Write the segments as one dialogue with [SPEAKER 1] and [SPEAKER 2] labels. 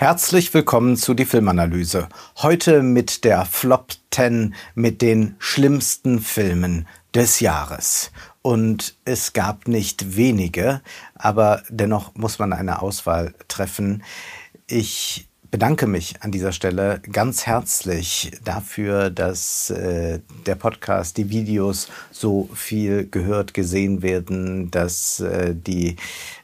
[SPEAKER 1] Herzlich willkommen zu die Filmanalyse. Heute mit der Flop 10 mit den schlimmsten Filmen des Jahres. Und es gab nicht wenige, aber dennoch muss man eine Auswahl treffen. Ich bedanke mich an dieser Stelle ganz herzlich dafür, dass äh, der Podcast, die Videos so viel gehört, gesehen werden, dass äh, die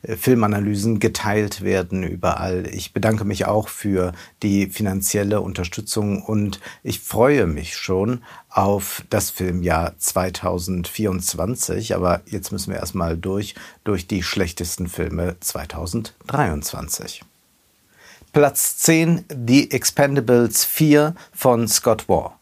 [SPEAKER 1] äh, Filmanalysen geteilt werden überall. Ich bedanke mich auch für die finanzielle Unterstützung und ich freue mich schon auf das Filmjahr 2024. Aber jetzt müssen wir erstmal durch, durch die schlechtesten Filme 2023. Platz 10 The Expendables 4 von Scott Waugh.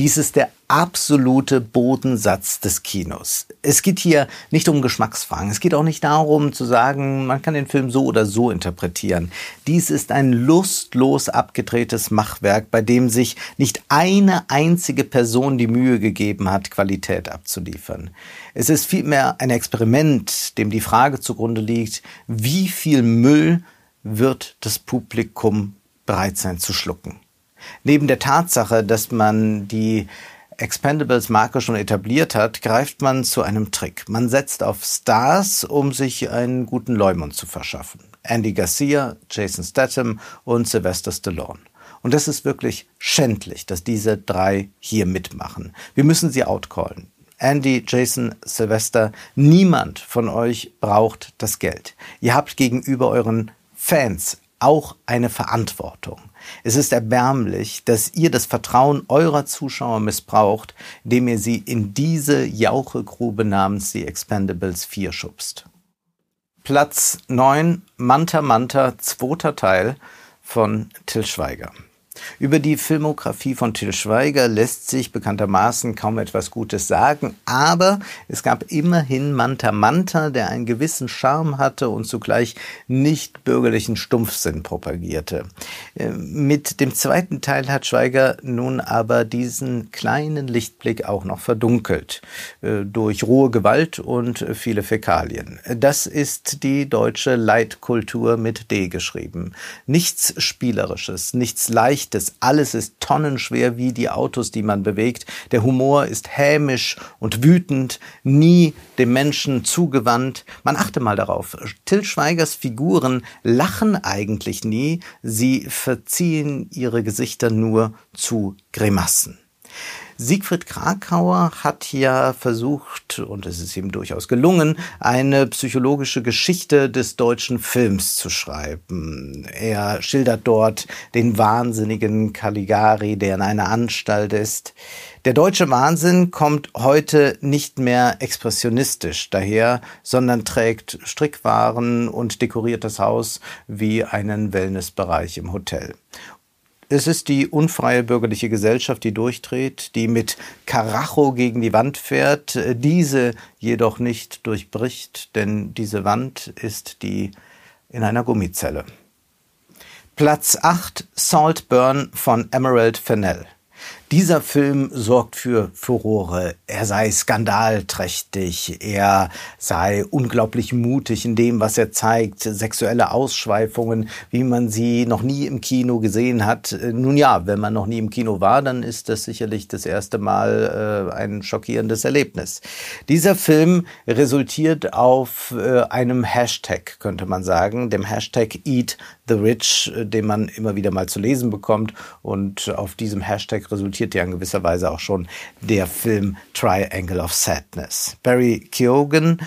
[SPEAKER 1] Dies ist der absolute Bodensatz des Kinos. Es geht hier nicht um Geschmacksfragen. Es geht auch nicht darum zu sagen, man kann den Film so oder so interpretieren. Dies ist ein lustlos abgedrehtes Machwerk, bei dem sich nicht eine einzige Person die Mühe gegeben hat, Qualität abzuliefern. Es ist vielmehr ein Experiment, dem die Frage zugrunde liegt, wie viel Müll wird das Publikum bereit sein zu schlucken. Neben der Tatsache, dass man die Expendables-Marke schon etabliert hat, greift man zu einem Trick. Man setzt auf Stars, um sich einen guten Leumund zu verschaffen. Andy Garcia, Jason Statham und Sylvester Stallone. Und das ist wirklich schändlich, dass diese drei hier mitmachen. Wir müssen sie outcallen. Andy, Jason, Sylvester, niemand von euch braucht das Geld. Ihr habt gegenüber euren Fans auch eine Verantwortung. Es ist erbärmlich, dass ihr das Vertrauen eurer Zuschauer missbraucht, indem ihr sie in diese Jauchegrube namens The Expendables 4 schubst. Platz 9 Manta Manta, zweiter Teil von Till Schweiger. Über die Filmografie von Till Schweiger lässt sich bekanntermaßen kaum etwas Gutes sagen, aber es gab immerhin Manta Manta, der einen gewissen Charme hatte und zugleich nicht bürgerlichen Stumpfsinn propagierte. Äh, mit dem zweiten Teil hat Schweiger nun aber diesen kleinen Lichtblick auch noch verdunkelt, äh, durch rohe Gewalt und viele Fäkalien. Das ist die deutsche Leitkultur mit D geschrieben. Nichts Spielerisches, nichts Leichtes, Leichtes. Alles ist tonnenschwer wie die Autos, die man bewegt. Der Humor ist hämisch und wütend, nie dem Menschen zugewandt. Man achte mal darauf. Till Schweigers Figuren lachen eigentlich nie. Sie verziehen ihre Gesichter nur zu Grimassen. Siegfried Krakauer hat ja versucht, und es ist ihm durchaus gelungen, eine psychologische Geschichte des deutschen Films zu schreiben. Er schildert dort den wahnsinnigen Caligari, der in einer Anstalt ist. Der deutsche Wahnsinn kommt heute nicht mehr expressionistisch daher, sondern trägt Strickwaren und dekoriert das Haus wie einen Wellnessbereich im Hotel. Es ist die unfreie bürgerliche Gesellschaft, die durchdreht, die mit Karacho gegen die Wand fährt, diese jedoch nicht durchbricht, denn diese Wand ist die in einer Gummizelle. Platz 8 Saltburn von Emerald Fennell. Dieser Film sorgt für Furore. Er sei skandalträchtig, er sei unglaublich mutig in dem, was er zeigt, sexuelle Ausschweifungen, wie man sie noch nie im Kino gesehen hat. Nun ja, wenn man noch nie im Kino war, dann ist das sicherlich das erste Mal äh, ein schockierendes Erlebnis. Dieser Film resultiert auf äh, einem Hashtag, könnte man sagen, dem Hashtag Eat the Rich, äh, den man immer wieder mal zu lesen bekommt. Und auf diesem Hashtag resultiert ja in gewisser Weise auch schon der Film Triangle of Sadness. Barry Keoghan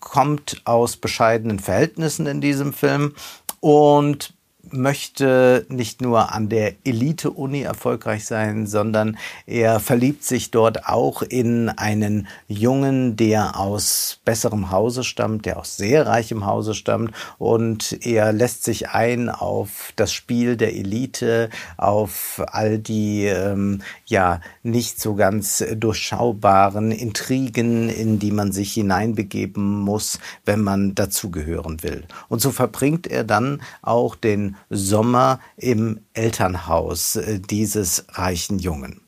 [SPEAKER 1] kommt aus bescheidenen Verhältnissen in diesem Film und möchte nicht nur an der Elite-Uni erfolgreich sein, sondern er verliebt sich dort auch in einen Jungen, der aus besserem Hause stammt, der aus sehr reichem Hause stammt und er lässt sich ein auf das Spiel der Elite, auf all die ähm, ja nicht so ganz durchschaubaren Intrigen, in die man sich hineinbegeben muss, wenn man dazugehören will. Und so verbringt er dann auch den Sommer im Elternhaus äh, dieses reichen Jungen.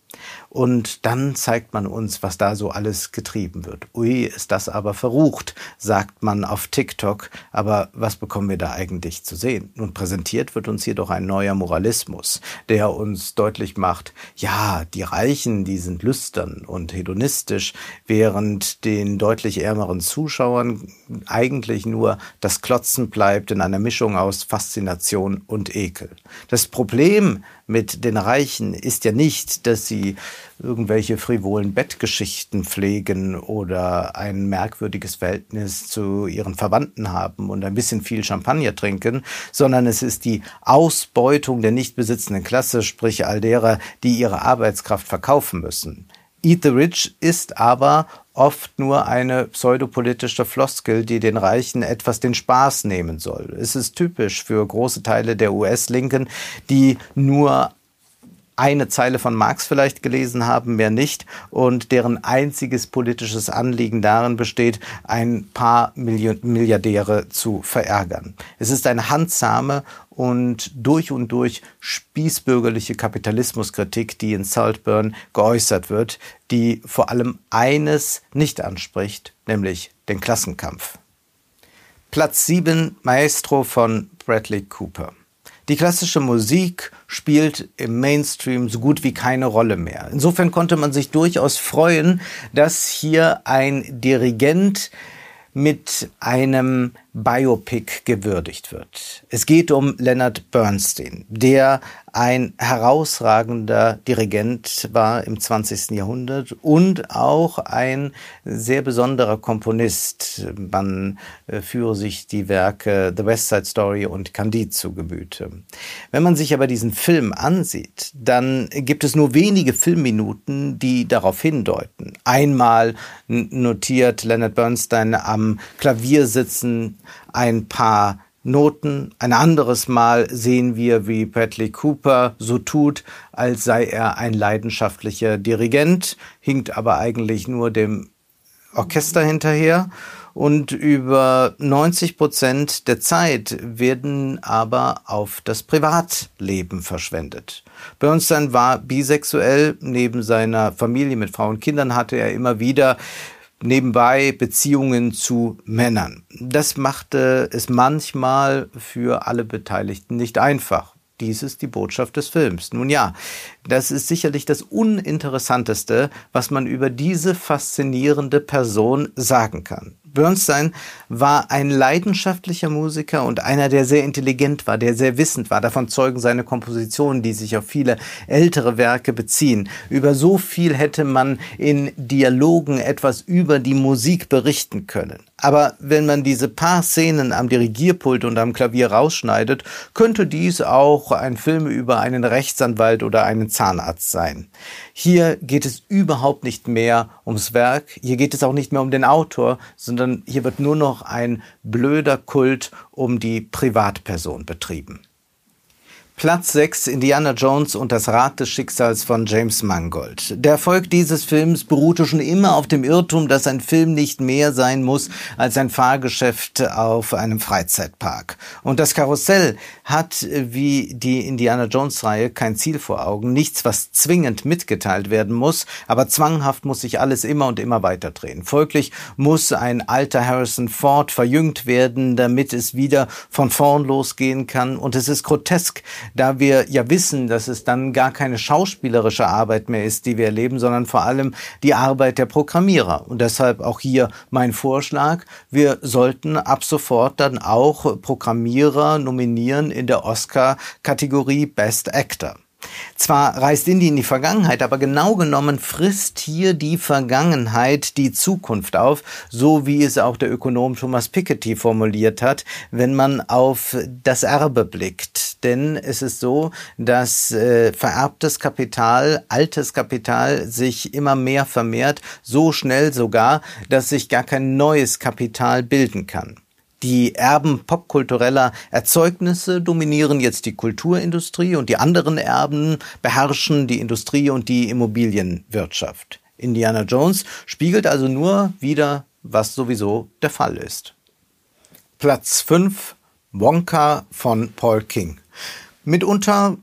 [SPEAKER 1] Und dann zeigt man uns, was da so alles getrieben wird. Ui, ist das aber verrucht, sagt man auf TikTok. Aber was bekommen wir da eigentlich zu sehen? Nun präsentiert wird uns hier doch ein neuer Moralismus, der uns deutlich macht, ja, die Reichen, die sind lüstern und hedonistisch, während den deutlich ärmeren Zuschauern eigentlich nur das Klotzen bleibt in einer Mischung aus Faszination und Ekel. Das Problem mit den Reichen ist ja nicht, dass sie irgendwelche frivolen Bettgeschichten pflegen oder ein merkwürdiges Verhältnis zu ihren Verwandten haben und ein bisschen viel Champagner trinken, sondern es ist die Ausbeutung der nicht besitzenden Klasse, sprich all derer, die ihre Arbeitskraft verkaufen müssen. Eat the Rich ist aber oft nur eine pseudopolitische Floskel, die den Reichen etwas den Spaß nehmen soll. Es ist typisch für große Teile der US-Linken, die nur eine Zeile von Marx vielleicht gelesen haben, mehr nicht, und deren einziges politisches Anliegen darin besteht, ein paar Milliardäre zu verärgern. Es ist eine handsame und durch und durch spießbürgerliche Kapitalismuskritik, die in Saltburn geäußert wird, die vor allem eines nicht anspricht, nämlich den Klassenkampf. Platz 7 Maestro von Bradley Cooper. Die klassische Musik spielt im Mainstream so gut wie keine Rolle mehr. Insofern konnte man sich durchaus freuen, dass hier ein Dirigent mit einem Biopic gewürdigt wird. Es geht um Leonard Bernstein, der ein herausragender Dirigent war im 20. Jahrhundert und auch ein sehr besonderer Komponist. Man äh, führe sich die Werke The West Side Story und Candide zu Gemüte. Wenn man sich aber diesen Film ansieht, dann gibt es nur wenige Filmminuten, die darauf hindeuten. Einmal notiert Leonard Bernstein am Klavier sitzen ein paar Noten. Ein anderes Mal sehen wir, wie Bradley Cooper so tut, als sei er ein leidenschaftlicher Dirigent, hinkt aber eigentlich nur dem Orchester hinterher. Und über 90 Prozent der Zeit werden aber auf das Privatleben verschwendet. Bernstein war bisexuell. Neben seiner Familie mit Frau und Kindern hatte er immer wieder nebenbei Beziehungen zu Männern. Das machte es manchmal für alle Beteiligten nicht einfach. Dies ist die Botschaft des Films. Nun ja, das ist sicherlich das Uninteressanteste, was man über diese faszinierende Person sagen kann. Bernstein war ein leidenschaftlicher Musiker und einer, der sehr intelligent war, der sehr wissend war. Davon zeugen seine Kompositionen, die sich auf viele ältere Werke beziehen. Über so viel hätte man in Dialogen etwas über die Musik berichten können. Aber wenn man diese paar Szenen am Dirigierpult und am Klavier rausschneidet, könnte dies auch ein Film über einen Rechtsanwalt oder einen Zahnarzt sein. Hier geht es überhaupt nicht mehr ums Werk, hier geht es auch nicht mehr um den Autor, sondern hier wird nur noch ein blöder Kult um die Privatperson betrieben. Platz 6 Indiana Jones und das Rad des Schicksals von James Mangold. Der Erfolg dieses Films beruhte schon immer auf dem Irrtum, dass ein Film nicht mehr sein muss als ein Fahrgeschäft auf einem Freizeitpark. Und das Karussell hat wie die Indiana Jones Reihe kein Ziel vor Augen, nichts, was zwingend mitgeteilt werden muss, aber zwanghaft muss sich alles immer und immer weiter drehen. Folglich muss ein alter Harrison Ford verjüngt werden, damit es wieder von vorn losgehen kann. Und es ist grotesk, da wir ja wissen, dass es dann gar keine schauspielerische Arbeit mehr ist, die wir erleben, sondern vor allem die Arbeit der Programmierer. Und deshalb auch hier mein Vorschlag, wir sollten ab sofort dann auch Programmierer nominieren in der Oscar-Kategorie Best Actor. Zwar reist Indy in die Vergangenheit, aber genau genommen frisst hier die Vergangenheit die Zukunft auf, so wie es auch der Ökonom Thomas Piketty formuliert hat, wenn man auf das Erbe blickt. Denn es ist so, dass äh, vererbtes Kapital, altes Kapital sich immer mehr vermehrt, so schnell sogar, dass sich gar kein neues Kapital bilden kann. Die Erben popkultureller Erzeugnisse dominieren jetzt die Kulturindustrie und die anderen Erben beherrschen die Industrie und die Immobilienwirtschaft. Indiana Jones spiegelt also nur wieder, was sowieso der Fall ist. Platz 5 Wonka von Paul King. Mitunter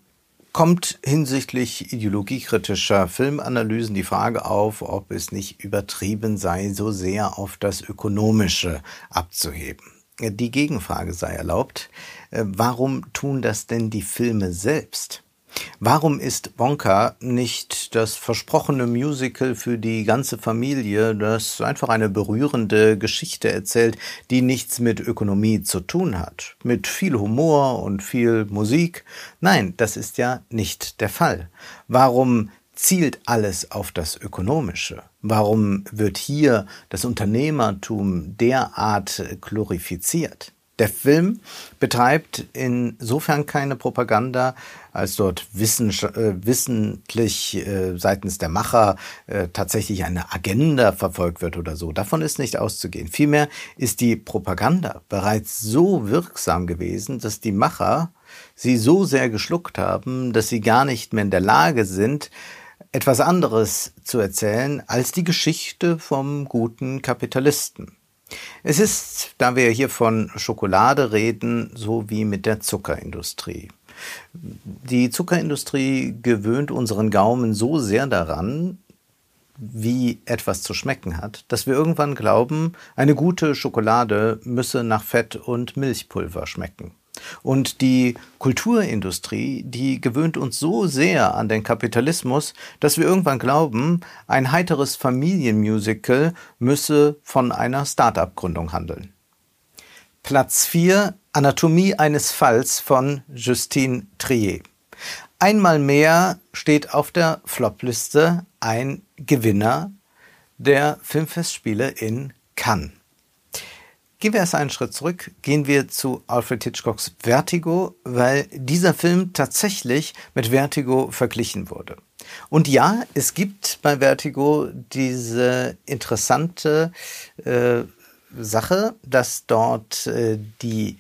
[SPEAKER 1] kommt hinsichtlich ideologiekritischer Filmanalysen die Frage auf, ob es nicht übertrieben sei, so sehr auf das Ökonomische abzuheben. Die Gegenfrage sei erlaubt, äh, warum tun das denn die Filme selbst? Warum ist Wonka nicht das versprochene Musical für die ganze Familie, das einfach eine berührende Geschichte erzählt, die nichts mit Ökonomie zu tun hat? Mit viel Humor und viel Musik? Nein, das ist ja nicht der Fall. Warum zielt alles auf das Ökonomische? Warum wird hier das Unternehmertum derart glorifiziert? Der Film betreibt insofern keine Propaganda, als dort äh, wissentlich äh, seitens der Macher äh, tatsächlich eine Agenda verfolgt wird oder so. Davon ist nicht auszugehen. Vielmehr ist die Propaganda bereits so wirksam gewesen, dass die Macher sie so sehr geschluckt haben, dass sie gar nicht mehr in der Lage sind, etwas anderes zu erzählen als die Geschichte vom guten Kapitalisten. Es ist, da wir hier von Schokolade reden, so wie mit der Zuckerindustrie. Die Zuckerindustrie gewöhnt unseren Gaumen so sehr daran, wie etwas zu schmecken hat, dass wir irgendwann glauben, eine gute Schokolade müsse nach Fett und Milchpulver schmecken. Und die Kulturindustrie, die gewöhnt uns so sehr an den Kapitalismus, dass wir irgendwann glauben, ein heiteres Familienmusical müsse von einer Start-up-Gründung handeln. Platz 4 Anatomie eines Falls von Justine Trier. Einmal mehr steht auf der Flopliste ein Gewinner der Filmfestspiele in Cannes. Gehen wir erst einen Schritt zurück, gehen wir zu Alfred Hitchcocks Vertigo, weil dieser Film tatsächlich mit Vertigo verglichen wurde. Und ja, es gibt bei Vertigo diese interessante äh, Sache, dass dort äh, die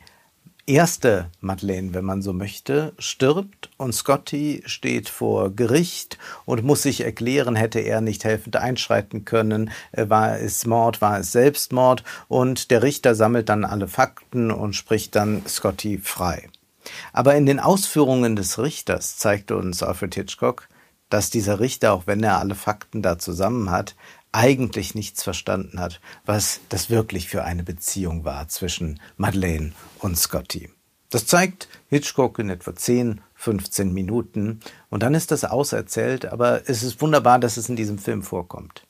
[SPEAKER 1] erste Madeleine, wenn man so möchte, stirbt und Scotty steht vor Gericht und muss sich erklären, hätte er nicht helfend einschreiten können, äh, war es Mord, war es Selbstmord und der Richter sammelt dann alle Fakten und spricht dann Scotty frei. Aber in den Ausführungen des Richters zeigte uns Alfred Hitchcock, dass dieser Richter, auch wenn er alle Fakten da zusammen hat, eigentlich nichts verstanden hat, was das wirklich für eine Beziehung war zwischen Madeleine und Scotty. Das zeigt Hitchcock in etwa 10, 15 Minuten und dann ist das auserzählt, aber es ist wunderbar, dass es in diesem Film vorkommt.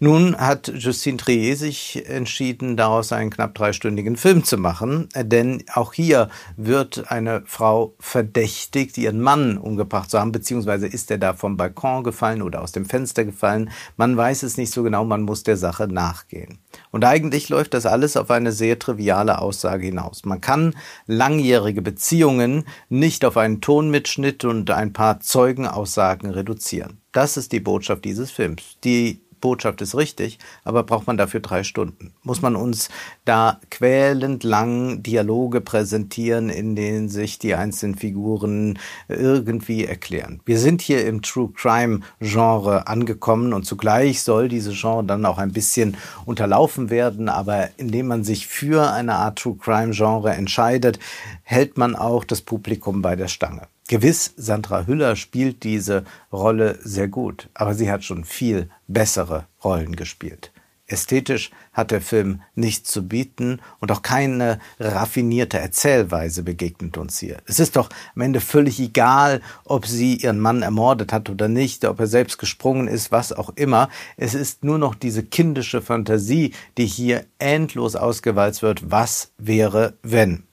[SPEAKER 1] Nun hat Justine Trier sich entschieden, daraus einen knapp dreistündigen Film zu machen, denn auch hier wird eine Frau verdächtigt, ihren Mann umgebracht zu haben, beziehungsweise ist er da vom Balkon gefallen oder aus dem Fenster gefallen. Man weiß es nicht so genau, man muss der Sache nachgehen. Und eigentlich läuft das alles auf eine sehr triviale Aussage hinaus. Man kann langjährige Beziehungen nicht auf einen Tonmitschnitt und ein paar Zeugenaussagen reduzieren. Das ist die Botschaft dieses Films. Die Botschaft ist richtig, aber braucht man dafür drei Stunden? Muss man uns da quälend lang Dialoge präsentieren, in denen sich die einzelnen Figuren irgendwie erklären? Wir sind hier im True Crime Genre angekommen und zugleich soll diese Genre dann auch ein bisschen unterlaufen werden, aber indem man sich für eine Art True Crime Genre entscheidet, hält man auch das Publikum bei der Stange. Gewiss, Sandra Hüller spielt diese Rolle sehr gut, aber sie hat schon viel bessere Rollen gespielt. Ästhetisch hat der Film nichts zu bieten und auch keine raffinierte Erzählweise begegnet uns hier. Es ist doch am Ende völlig egal, ob sie ihren Mann ermordet hat oder nicht, ob er selbst gesprungen ist, was auch immer. Es ist nur noch diese kindische Fantasie, die hier endlos ausgewalzt wird. Was wäre, wenn?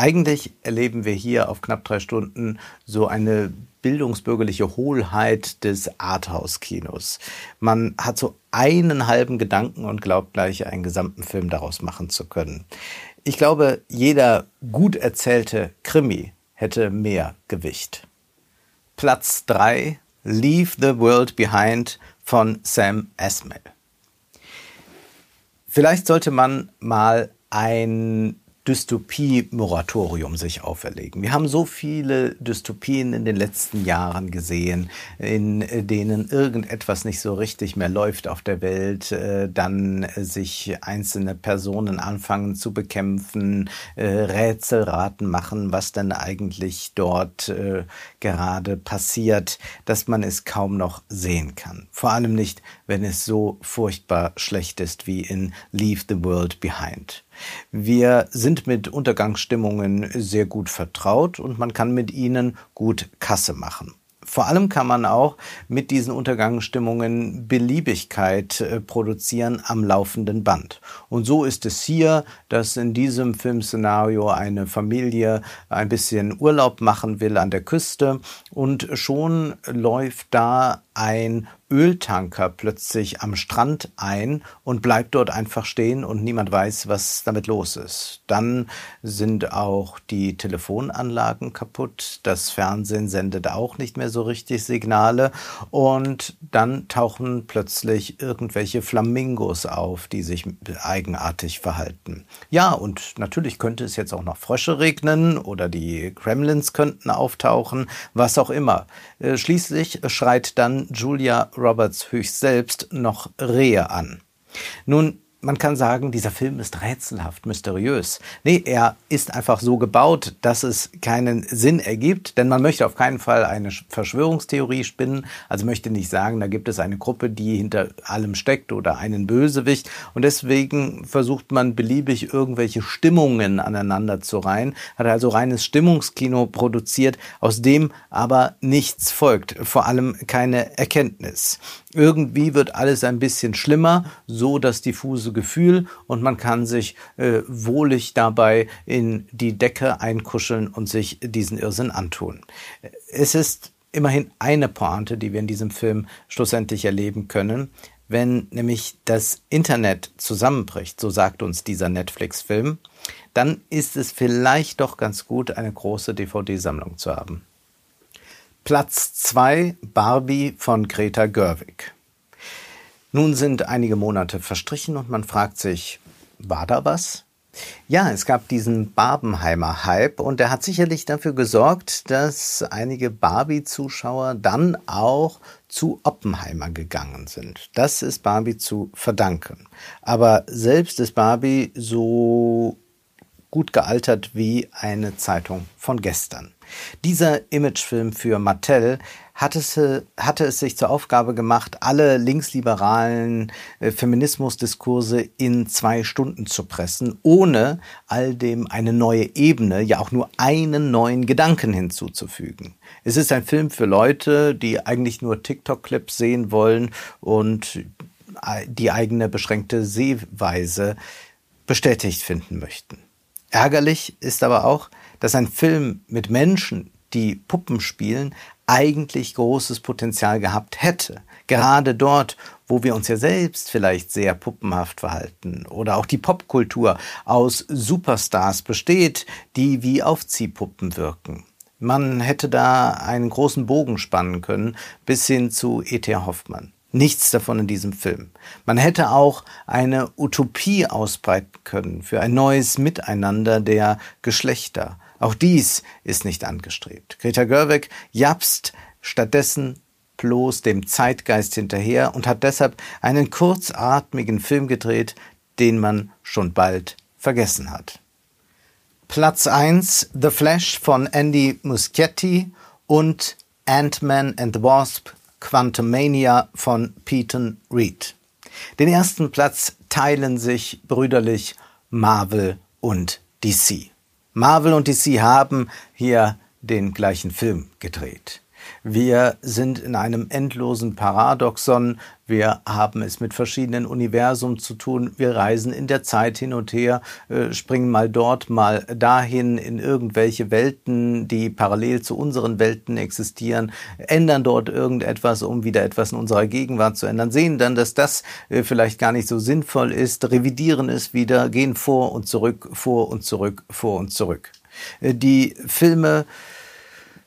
[SPEAKER 1] Eigentlich erleben wir hier auf knapp drei Stunden so eine bildungsbürgerliche Hohlheit des Arthouse-Kinos. Man hat so einen halben Gedanken und glaubt gleich einen gesamten Film daraus machen zu können. Ich glaube, jeder gut erzählte Krimi hätte mehr Gewicht. Platz 3 Leave the World Behind von Sam Esmail. Vielleicht sollte man mal ein Dystopie-Moratorium sich auferlegen. Wir haben so viele Dystopien in den letzten Jahren gesehen, in denen irgendetwas nicht so richtig mehr läuft auf der Welt, äh, dann sich einzelne Personen anfangen zu bekämpfen, äh, Rätselraten machen, was denn eigentlich dort äh, gerade passiert, dass man es kaum noch sehen kann. Vor allem nicht, wenn es so furchtbar schlecht ist wie in Leave the World Behind. Wir sind mit Untergangsstimmungen sehr gut vertraut und man kann mit ihnen gut Kasse machen. Vor allem kann man auch mit diesen Untergangsstimmungen Beliebigkeit äh, produzieren am laufenden Band. Und so ist es hier, dass in diesem Filmszenario eine Familie ein bisschen Urlaub machen will an der Küste und schon läuft da ein Öltanker plötzlich am Strand ein und bleibt dort einfach stehen und niemand weiß, was damit los ist. Dann sind auch die Telefonanlagen kaputt, das Fernsehen sendet auch nicht mehr so richtig Signale und dann tauchen plötzlich irgendwelche Flamingos auf, die sich eigenartig verhalten. Ja, und natürlich könnte es jetzt auch noch Frösche regnen oder die Kremlins könnten auftauchen, was auch immer. Äh, schließlich schreit dann Julia Roberts höchst selbst noch Rehe an. Nun man kann sagen, dieser Film ist rätselhaft, mysteriös. Nee, er ist einfach so gebaut, dass es keinen Sinn ergibt, denn man möchte auf keinen Fall eine Verschwörungstheorie spinnen, also möchte nicht sagen, da gibt es eine Gruppe, die hinter allem steckt oder einen Bösewicht und deswegen versucht man beliebig irgendwelche Stimmungen aneinander zu reihen, hat also reines Stimmungskino produziert, aus dem aber nichts folgt, vor allem keine Erkenntnis. Irgendwie wird alles ein bisschen schlimmer, so das diffuse Gefühl und man kann sich äh, wohlig dabei in die Decke einkuscheln und sich diesen Irrsinn antun. Es ist immerhin eine Pointe, die wir in diesem Film schlussendlich erleben können, wenn nämlich das Internet zusammenbricht, so sagt uns dieser Netflix-Film, dann ist es vielleicht doch ganz gut, eine große DVD-Sammlung zu haben. Platz 2 Barbie von Greta Gerwig. Nun sind einige Monate verstrichen und man fragt sich, war da was? Ja, es gab diesen Barbenheimer-Hype und der hat sicherlich dafür gesorgt, dass einige Barbie-Zuschauer dann auch zu Oppenheimer gegangen sind. Das ist Barbie zu verdanken. Aber selbst ist Barbie so gut gealtert wie eine Zeitung von gestern. Dieser Imagefilm für Mattel hat es, hatte es sich zur Aufgabe gemacht, alle linksliberalen äh, Feminismusdiskurse in zwei Stunden zu pressen, ohne all dem eine neue Ebene, ja auch nur einen neuen Gedanken hinzuzufügen. Es ist ein Film für Leute, die eigentlich nur TikTok-Clips sehen wollen und äh, die eigene beschränkte Sehweise bestätigt finden möchten. Ärgerlich ist aber auch, dass ein Film mit Menschen, die Puppen spielen, eigentlich großes Potenzial gehabt hätte. Gerade dort, wo wir uns ja selbst vielleicht sehr puppenhaft verhalten oder auch die Popkultur aus Superstars besteht, die wie Aufziehpuppen wirken. Man hätte da einen großen Bogen spannen können bis hin zu E.T. Hoffmann. Nichts davon in diesem Film. Man hätte auch eine Utopie ausbreiten können für ein neues Miteinander der Geschlechter. Auch dies ist nicht angestrebt. Greta Gerwig japst stattdessen bloß dem Zeitgeist hinterher und hat deshalb einen kurzatmigen Film gedreht, den man schon bald vergessen hat. Platz 1 The Flash von Andy Muschietti und Ant-Man and the Wasp Quantumania von Peyton Reed. Den ersten Platz teilen sich brüderlich Marvel und DC. Marvel und DC haben hier den gleichen Film gedreht. Wir sind in einem endlosen Paradoxon. Wir haben es mit verschiedenen Universen zu tun. Wir reisen in der Zeit hin und her, äh, springen mal dort, mal dahin in irgendwelche Welten, die parallel zu unseren Welten existieren, ändern dort irgendetwas, um wieder etwas in unserer Gegenwart zu ändern, sehen dann, dass das äh, vielleicht gar nicht so sinnvoll ist, revidieren es wieder, gehen vor und zurück, vor und zurück, vor und zurück. Äh, die Filme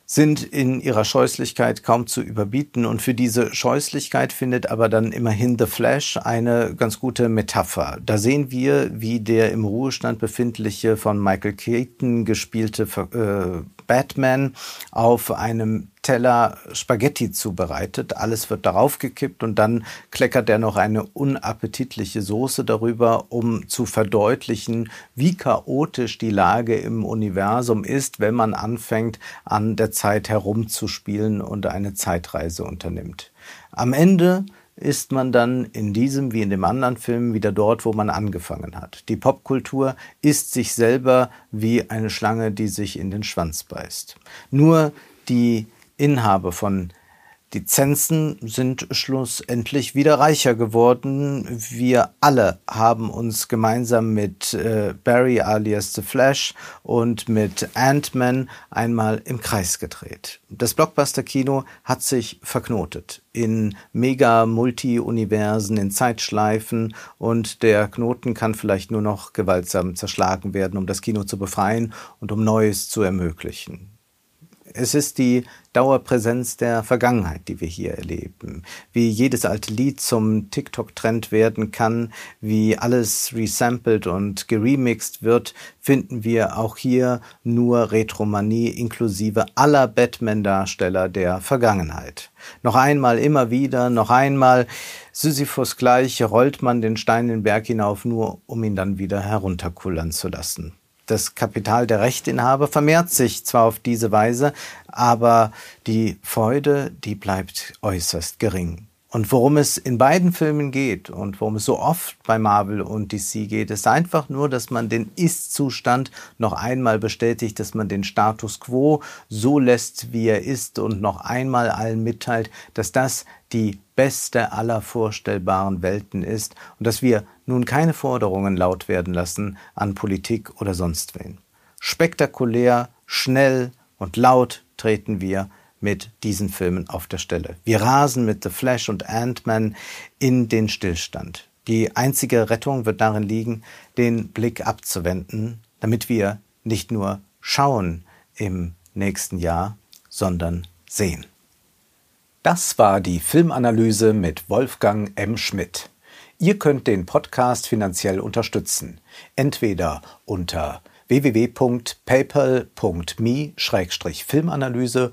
[SPEAKER 1] sind in ihrer Scheußlichkeit kaum zu überbieten und für diese Scheußlichkeit findet aber dann immerhin The Flash eine ganz gute Metapher. Da sehen wir, wie der im Ruhestand befindliche von Michael Keaton gespielte äh, Batman auf einem Teller Spaghetti zubereitet. Alles wird darauf gekippt und dann kleckert er noch eine unappetitliche Soße darüber, um zu verdeutlichen, wie chaotisch die Lage im Universum ist, wenn man anfängt, an der Zeit herumzuspielen und eine Zeitreise unternimmt. Am Ende ist man dann in diesem wie in dem anderen Film wieder dort, wo man angefangen hat. Die Popkultur ist sich selber wie eine Schlange, die sich in den Schwanz beißt. Nur die Inhaber von Lizenzen sind schlussendlich wieder reicher geworden. Wir alle haben uns gemeinsam mit äh, Barry alias The Flash und mit Ant-Man einmal im Kreis gedreht. Das Blockbuster-Kino hat sich verknotet in Mega-Multi-Universen, in Zeitschleifen und der Knoten kann vielleicht nur noch gewaltsam zerschlagen werden, um das Kino zu befreien und um Neues zu ermöglichen. Es ist die Dauerpräsenz der Vergangenheit, die wir hier erleben. Wie jedes alte Lied zum TikTok-Trend werden kann, wie alles resampled und geremixed wird, finden wir auch hier nur Retromanie inklusive aller Batman-Darsteller der Vergangenheit. Noch einmal, immer wieder, noch einmal, Sisyphus gleich rollt man den Stein den Berg hinauf, nur um ihn dann wieder herunterkullern zu lassen. Das Kapital der Rechteinhaber vermehrt sich zwar auf diese Weise, aber die Freude, die bleibt äußerst gering. Und worum es in beiden Filmen geht und worum es so oft bei Marvel und DC geht, ist einfach nur, dass man den Ist-Zustand noch einmal bestätigt, dass man den Status quo so lässt, wie er ist und noch einmal allen mitteilt, dass das die beste aller vorstellbaren Welten ist und dass wir nun keine Forderungen laut werden lassen an Politik oder sonst wen. Spektakulär, schnell und laut treten wir mit diesen Filmen auf der Stelle. Wir rasen mit The Flash und Ant-Man in den Stillstand. Die einzige Rettung wird darin liegen, den Blick abzuwenden, damit wir nicht nur schauen im nächsten Jahr, sondern sehen. Das war die Filmanalyse mit Wolfgang M. Schmidt. Ihr könnt den Podcast finanziell unterstützen, entweder unter www.paypal.me-filmanalyse